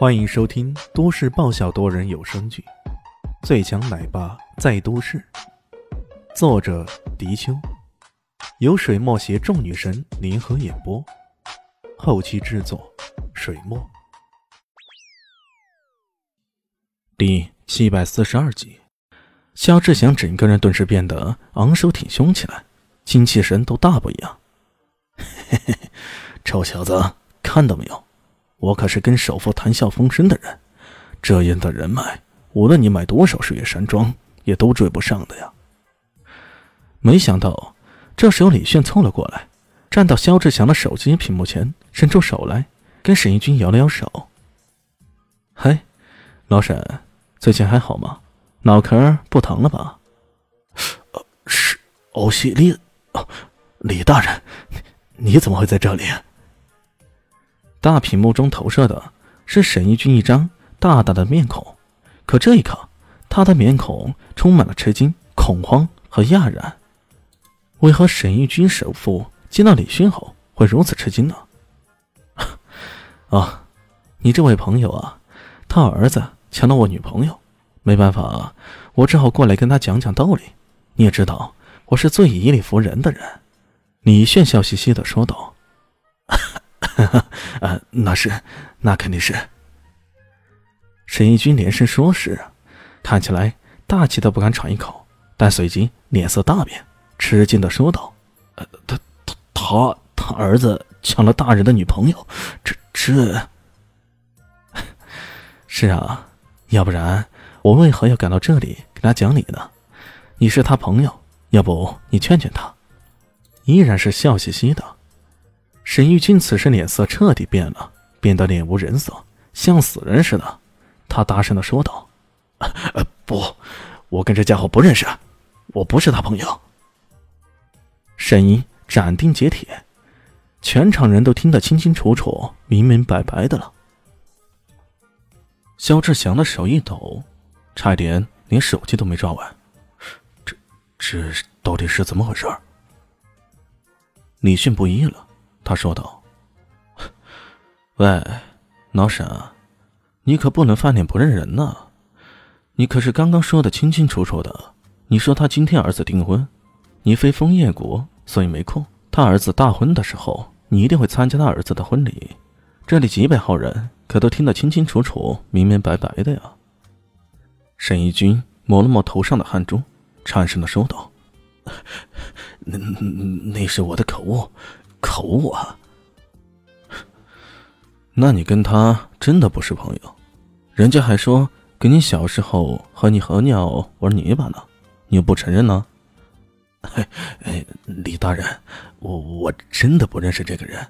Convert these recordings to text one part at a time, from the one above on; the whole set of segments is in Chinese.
欢迎收听都市爆笑多人有声剧《最强奶爸在都市》，作者：迪秋，由水墨携众女神联合演播，后期制作：水墨。第七百四十二集，肖志祥整个人顿时变得昂首挺胸起来，精气神都大不一样。嘿嘿嘿，臭小子，看到没有？我可是跟首富谈笑风生的人，这样的人脉，无论你买多少水月山庄，也都追不上的呀。没想到，这时候李炫凑了过来，站到肖志强的手机屏幕前，伸出手来，跟沈一军摇了摇手：“嗨，老沈，最近还好吗？脑壳不疼了吧？”“呃，是欧西丽，哦，李大人，你怎么会在这里？”大屏幕中投射的是沈一军一张大大的面孔，可这一刻，他的面孔充满了吃惊、恐慌和讶然。为何沈一军首富见到李迅后会如此吃惊呢？啊，你这位朋友啊，他儿子抢了我女朋友，没办法，我只好过来跟他讲讲道理。你也知道，我是最以理服人的人。”李炫笑嘻嘻的说道。啊，那是，那肯定是。沈义军连声说是，看起来大气都不敢喘一口，但随即脸色大变，吃惊的说道：“呃，他他他他儿子抢了大人的女朋友，这这…… 是啊，要不然我为何要赶到这里给他讲理呢？你是他朋友，要不你劝劝他？”依然是笑嘻嘻的。沈玉军此时脸色彻底变了，变得脸无人色，像死人似的。他大声的说道：“不，我跟这家伙不认识，我不是他朋友。”沈一斩钉截铁，全场人都听得清清楚楚、明明白白的了。肖志祥的手一抖，差点连手机都没抓稳。这这到底是怎么回事？李迅不依了。他说道：“喂，老沈，你可不能翻脸不认人呐！你可是刚刚说的清清楚楚的。你说他今天儿子订婚，你飞枫叶谷，所以没空。他儿子大婚的时候，你一定会参加他儿子的婚礼。这里几百号人可都听得清清楚楚、明明白白的呀。”沈义军抹了抹头上的汗珠，颤声的说道：“那那是我的口误。”口误啊！那你跟他真的不是朋友？人家还说跟你小时候和你和鸟玩泥巴呢，你又不承认呢？哎，李大人，我我真的不认识这个人，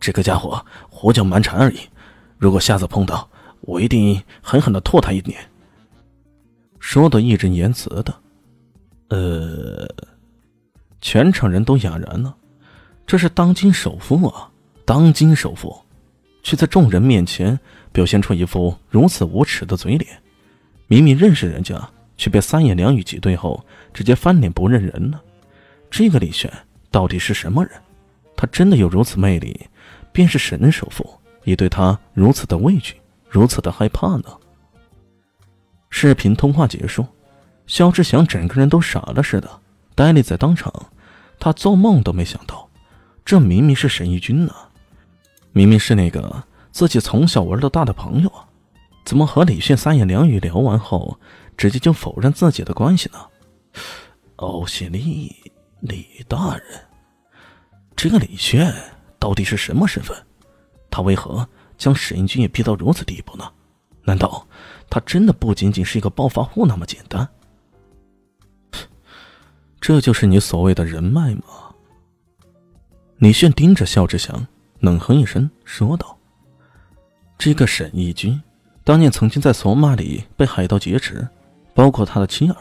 这个家伙胡搅蛮缠而已。如果下次碰到，我一定狠狠的唾他一脸。说的义正言辞的，呃，全场人都哑然了。这是当今首富啊！当今首富，却在众人面前表现出一副如此无耻的嘴脸。明明认识人家，却被三言两语挤兑后，直接翻脸不认人了。这个李炫到底是什么人？他真的有如此魅力？便是神首富，也对他如此的畏惧，如此的害怕呢？视频通话结束，肖志祥整个人都傻了似的，呆立在当场。他做梦都没想到。这明明是沈义军呢，明明是那个自己从小玩到大的朋友啊，怎么和李炫三言两语聊完后，直接就否认自己的关系呢？欧西丽，李大人，这个李炫到底是什么身份？他为何将沈义军也逼到如此地步呢？难道他真的不仅仅是一个暴发户那么简单？这就是你所谓的人脉吗？李炫盯着肖志祥，冷哼一声，说道：“这个沈义军，当年曾经在索马里被海盗劫持，包括他的妻儿，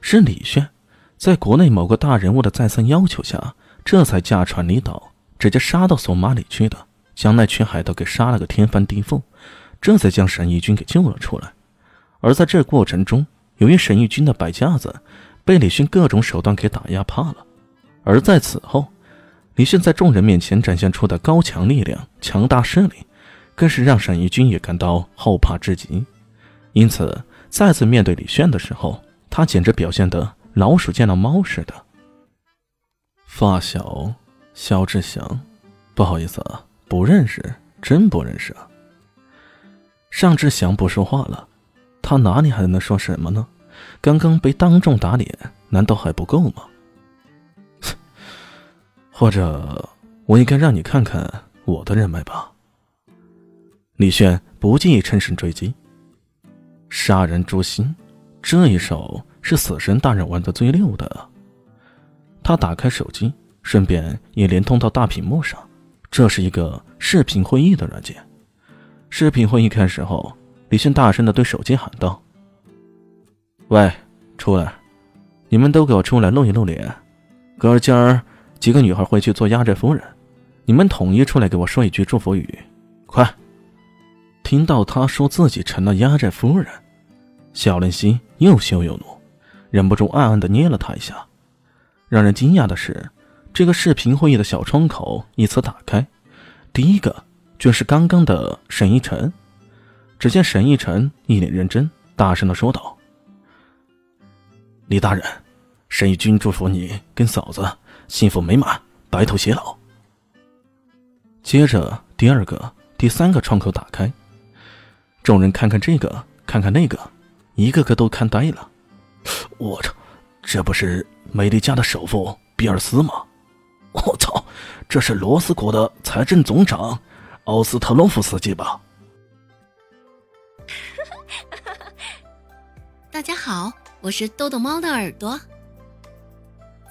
是李炫在国内某个大人物的再三要求下，这才驾船离岛，直接杀到索马里去的，将那群海盗给杀了个天翻地覆，这才将沈义军给救了出来。而在这过程中，由于沈义军的摆架子，被李迅各种手段给打压怕了，而在此后。李炫在众人面前展现出的高强力量、强大势力，更是让沈义军也感到后怕至极。因此，再次面对李炫的时候，他简直表现得老鼠见了猫似的。发小肖志祥，不好意思啊，不认识，真不认识啊。尚志祥不说话了，他哪里还能说什么呢？刚刚被当众打脸，难道还不够吗？或者，我应该让你看看我的人脉吧。李炫不介意趁胜追击。杀人诛心，这一手是死神大人玩的最溜的。他打开手机，顺便也连通到大屏幕上。这是一个视频会议的软件。视频会议开始后，李炫大声的对手机喊道：“喂，出来！你们都给我出来露一露脸。哥今儿几个女孩会去做压寨夫人，你们统一出来给我说一句祝福语，快！”听到他说自己成了压寨夫人，小林心又羞又怒，忍不住暗暗的捏了他一下。让人惊讶的是，这个视频会议的小窗口一次打开，第一个居是刚刚的沈一晨。只见沈一晨一脸认真，大声的说道：“李大人，沈义军祝福你跟嫂子幸福美满，白头偕老。”接着，第二个、第三个窗口打开。众人看看这个，看看那个，一个个都看呆了。我操，这不是美丽家的首富比尔斯吗？我操，这是罗斯国的财政总长奥斯特洛夫斯基吧？大家好，我是豆豆猫的耳朵。